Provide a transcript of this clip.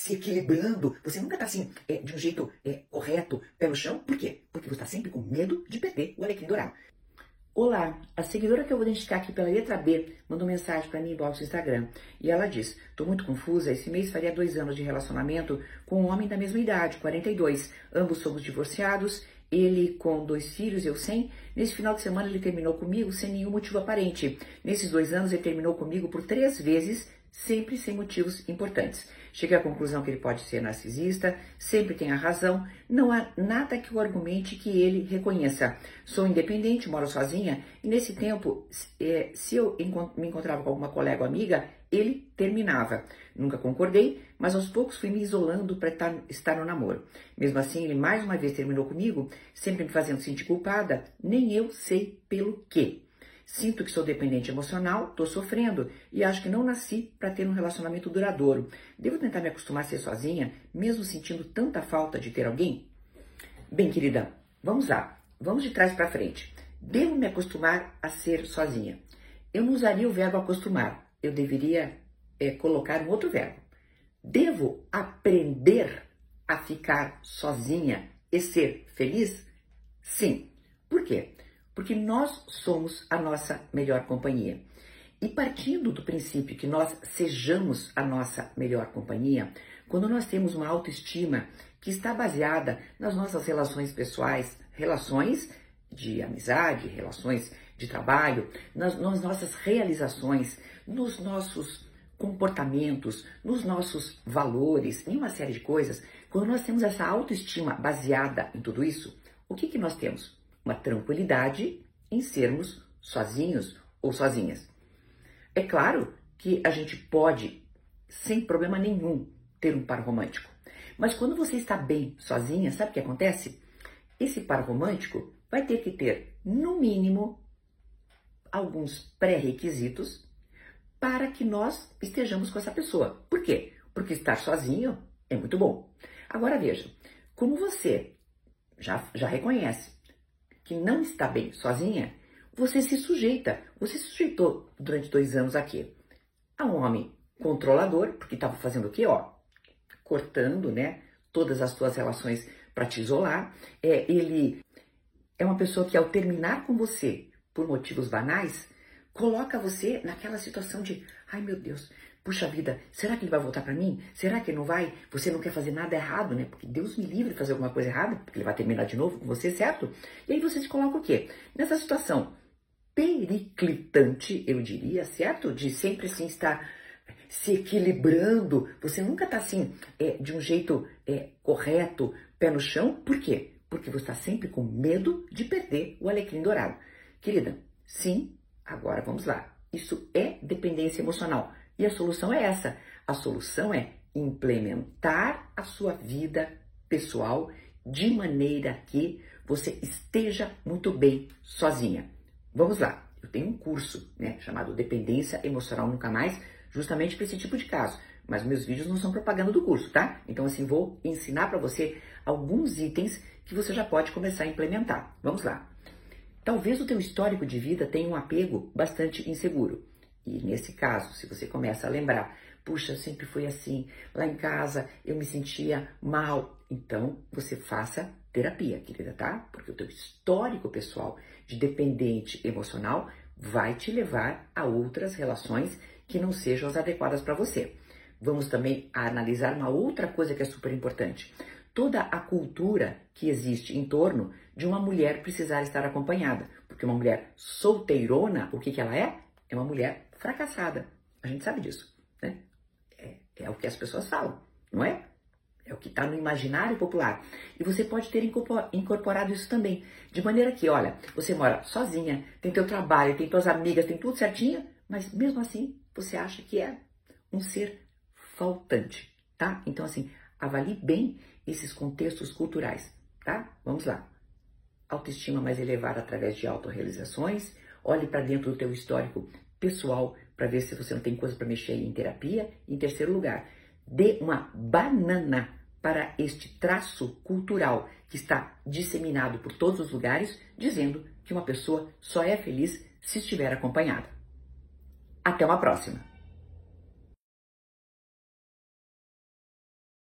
se equilibrando, você nunca está assim, é, de um jeito é, correto, pé no chão. Por quê? Porque você está sempre com medo de perder o alecrim dourado. Olá, a seguidora que eu vou identificar aqui pela letra B mandou mensagem para mim inbox no Instagram e ela diz: Tô muito confusa. Esse mês faria dois anos de relacionamento com um homem da mesma idade, 42. Ambos somos divorciados, ele com dois filhos, eu sem. Nesse final de semana ele terminou comigo sem nenhum motivo aparente. Nesses dois anos ele terminou comigo por três vezes sempre sem motivos importantes. Cheguei à conclusão que ele pode ser narcisista, sempre tem a razão, não há nada que o argumente que ele reconheça. Sou independente, moro sozinha, e nesse tempo, se eu me encontrava com alguma colega ou amiga, ele terminava. Nunca concordei, mas aos poucos fui me isolando para estar no namoro. Mesmo assim, ele mais uma vez terminou comigo, sempre me fazendo sentir culpada, nem eu sei pelo quê. Sinto que sou dependente emocional, estou sofrendo e acho que não nasci para ter um relacionamento duradouro. Devo tentar me acostumar a ser sozinha, mesmo sentindo tanta falta de ter alguém? Bem, querida, vamos lá. Vamos de trás para frente. Devo me acostumar a ser sozinha. Eu não usaria o verbo acostumar. Eu deveria é, colocar um outro verbo. Devo aprender a ficar sozinha e ser feliz? Sim. Por quê? Porque nós somos a nossa melhor companhia. E partindo do princípio que nós sejamos a nossa melhor companhia, quando nós temos uma autoestima que está baseada nas nossas relações pessoais, relações de amizade, relações de trabalho, nas, nas nossas realizações, nos nossos comportamentos, nos nossos valores, em uma série de coisas, quando nós temos essa autoestima baseada em tudo isso, o que, que nós temos? Uma tranquilidade em sermos sozinhos ou sozinhas. É claro que a gente pode, sem problema nenhum, ter um par romântico. Mas quando você está bem sozinha, sabe o que acontece? Esse par romântico vai ter que ter, no mínimo, alguns pré-requisitos para que nós estejamos com essa pessoa. Por quê? Porque estar sozinho é muito bom. Agora veja, como você já, já reconhece que não está bem sozinha, você se sujeita. Você se sujeitou durante dois anos aqui a um homem controlador, porque estava fazendo o quê? Ó, cortando, né? Todas as suas relações para te isolar. É, ele é uma pessoa que, ao terminar com você por motivos banais, coloca você naquela situação de, ai meu Deus, Puxa vida, será que ele vai voltar para mim? Será que não vai? Você não quer fazer nada errado, né? Porque Deus me livre de fazer alguma coisa errada, porque ele vai terminar de novo com você, certo? E aí você se coloca o quê? Nessa situação periclitante, eu diria, certo? De sempre assim estar se equilibrando. Você nunca está assim, é, de um jeito é, correto, pé no chão. Por quê? Porque você está sempre com medo de perder o alecrim dourado. Querida, sim, agora vamos lá. Isso é dependência emocional. E a solução é essa: a solução é implementar a sua vida pessoal de maneira que você esteja muito bem sozinha. Vamos lá, eu tenho um curso né, chamado Dependência Emocional Nunca Mais, justamente para esse tipo de caso. Mas meus vídeos não são propaganda do curso, tá? Então, assim, vou ensinar para você alguns itens que você já pode começar a implementar. Vamos lá. Talvez o teu histórico de vida tenha um apego bastante inseguro. E nesse caso, se você começa a lembrar, puxa, sempre foi assim, lá em casa eu me sentia mal, então você faça terapia, querida, tá? Porque o teu histórico pessoal de dependente emocional vai te levar a outras relações que não sejam as adequadas para você. Vamos também analisar uma outra coisa que é super importante. Toda a cultura que existe em torno de uma mulher precisar estar acompanhada. Porque uma mulher solteirona, o que, que ela é? É uma mulher fracassada. A gente sabe disso, né? É, é o que as pessoas falam, não é? É o que está no imaginário popular. E você pode ter incorporado isso também. De maneira que, olha, você mora sozinha, tem teu trabalho, tem tuas amigas, tem tudo certinho, mas mesmo assim você acha que é um ser faltante, tá? Então, assim, avalie bem esses contextos culturais, tá? Vamos lá. Autoestima mais elevada através de autorrealizações. Olhe para dentro do teu histórico pessoal para ver se você não tem coisa para mexer em terapia. Em terceiro lugar, dê uma banana para este traço cultural que está disseminado por todos os lugares, dizendo que uma pessoa só é feliz se estiver acompanhada. Até uma próxima!